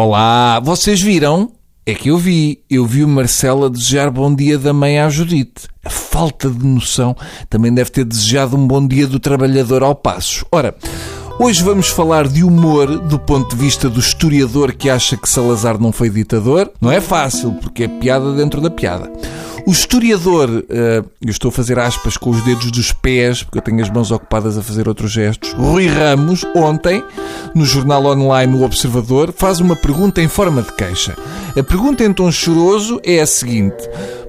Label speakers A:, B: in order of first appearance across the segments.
A: Olá, vocês viram? É que eu vi. Eu vi o Marcelo a desejar bom dia da mãe à Judite. A falta de noção também deve ter desejado um bom dia do trabalhador ao passo. Ora, hoje vamos falar de humor do ponto de vista do historiador que acha que Salazar não foi ditador. Não é fácil, porque é piada dentro da piada. O historiador, eh, eu estou a fazer aspas com os dedos dos pés, porque eu tenho as mãos ocupadas a fazer outros gestos. Rui Ramos, ontem, no jornal online O Observador, faz uma pergunta em forma de queixa. A pergunta em tom choroso é a seguinte: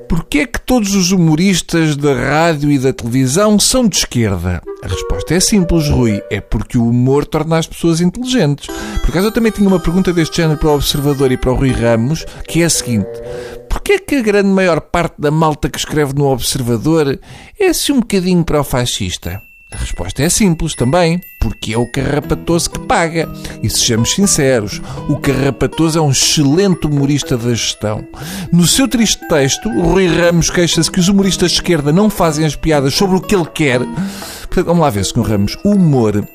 A: Porquê é que todos os humoristas da rádio e da televisão são de esquerda? A resposta é simples, Rui. É porque o humor torna as pessoas inteligentes. Por acaso eu também tinha uma pergunta deste género para o Observador e para o Rui Ramos, que é a seguinte. Porquê é que a grande maior parte da malta que escreve no Observador é assim um bocadinho para o fascista? A resposta é simples também, porque é o Carrapatoso que paga. E sejamos sinceros, o Carrapatoso é um excelente humorista da gestão. No seu triste texto, o Rui Ramos queixa-se que os humoristas de esquerda não fazem as piadas sobre o que ele quer. Portanto, vamos lá ver, Sr. Ramos. O humor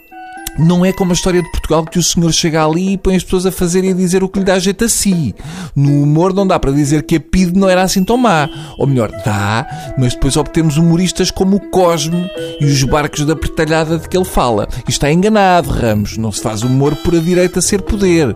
A: não é como a história de Portugal que o senhor chega ali e põe as pessoas a fazer e a dizer o que lhe dá jeito a si. No humor não dá para dizer que a PID não era assim tão má. Ou melhor, dá, mas depois obtemos humoristas como o Cosme e os barcos da pretalhada de que ele fala. E está enganado, Ramos. Não se faz humor por a direita ser poder.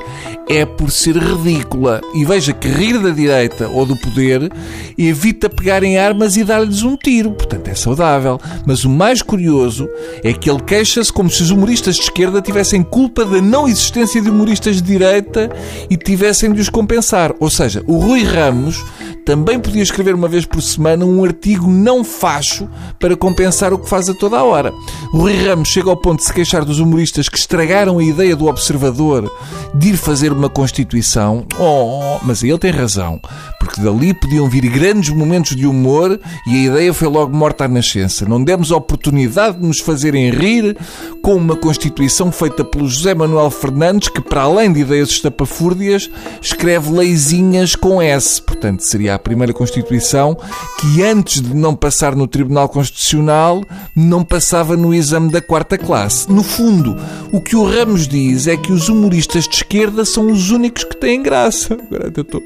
A: É por ser ridícula. E veja que rir da direita ou do poder evita pegar em armas e dar-lhes um tiro. Portanto, é saudável. Mas o mais curioso é que ele queixa-se como se os humoristas esquerda tivessem culpa da não existência de humoristas de direita e tivessem de os compensar. Ou seja, o Rui Ramos também podia escrever uma vez por semana um artigo não facho para compensar o que faz a toda a hora. O Rui Ramos chega ao ponto de se queixar dos humoristas que estragaram a ideia do observador de ir fazer uma Constituição. Oh, mas ele tem razão, porque dali podiam vir grandes momentos de humor e a ideia foi logo morta à nascença. Não demos a oportunidade de nos fazerem rir com uma Constituição feita pelo José Manuel Fernandes, que, para além de ideias estapafúrdias, escreve leizinhas com S. Portanto, seria a primeira Constituição que, antes de não passar no Tribunal Constitucional, não passava no exame da quarta classe. No fundo, o que o Ramos diz é que os humoristas de esquerda são os únicos que têm graça. Agora eu estou,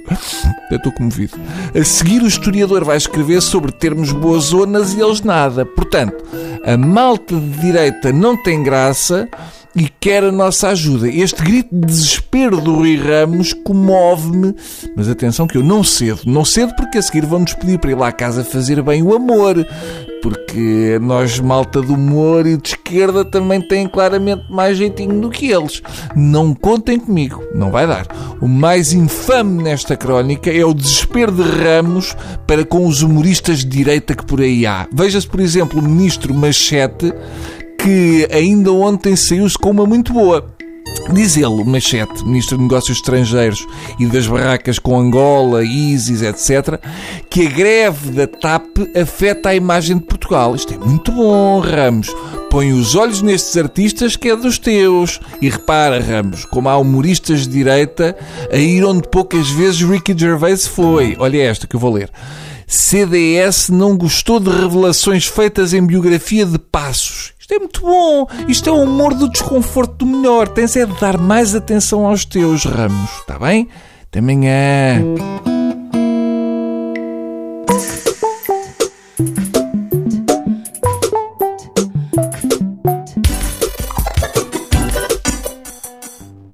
A: eu estou comovido. A seguir, o historiador vai escrever sobre termos boas zonas e eles nada. Portanto, a malta de direita não tem graça e quer a nossa ajuda. Este grito de desespero do Rui Ramos comove-me, mas atenção que eu não cedo. Não cedo porque a seguir vão-nos pedir para ir lá à casa fazer bem o amor. Porque nós, malta do humor e de esquerda, também têm claramente mais jeitinho do que eles. Não contem comigo, não vai dar. O mais infame nesta crónica é o desespero de Ramos para com os humoristas de direita que por aí há. Veja-se, por exemplo, o ministro Machete, que ainda ontem saiu-se com uma muito boa. Diz ele, Machete, Ministro de Negócios Estrangeiros e das barracas com Angola, ISIS, etc., que a greve da TAP afeta a imagem de Portugal. Isto é muito bom, Ramos. Põe os olhos nestes artistas que é dos teus. E repara, Ramos, como há humoristas de direita a ir onde poucas vezes Ricky Gervais foi. Olha esta que eu vou ler. CDS não gostou de revelações feitas em biografia de Passos. Isto é muito bom. Isto é o humor do desconforto do melhor. Tens é de dar mais atenção aos teus ramos. Está bem? Até amanhã.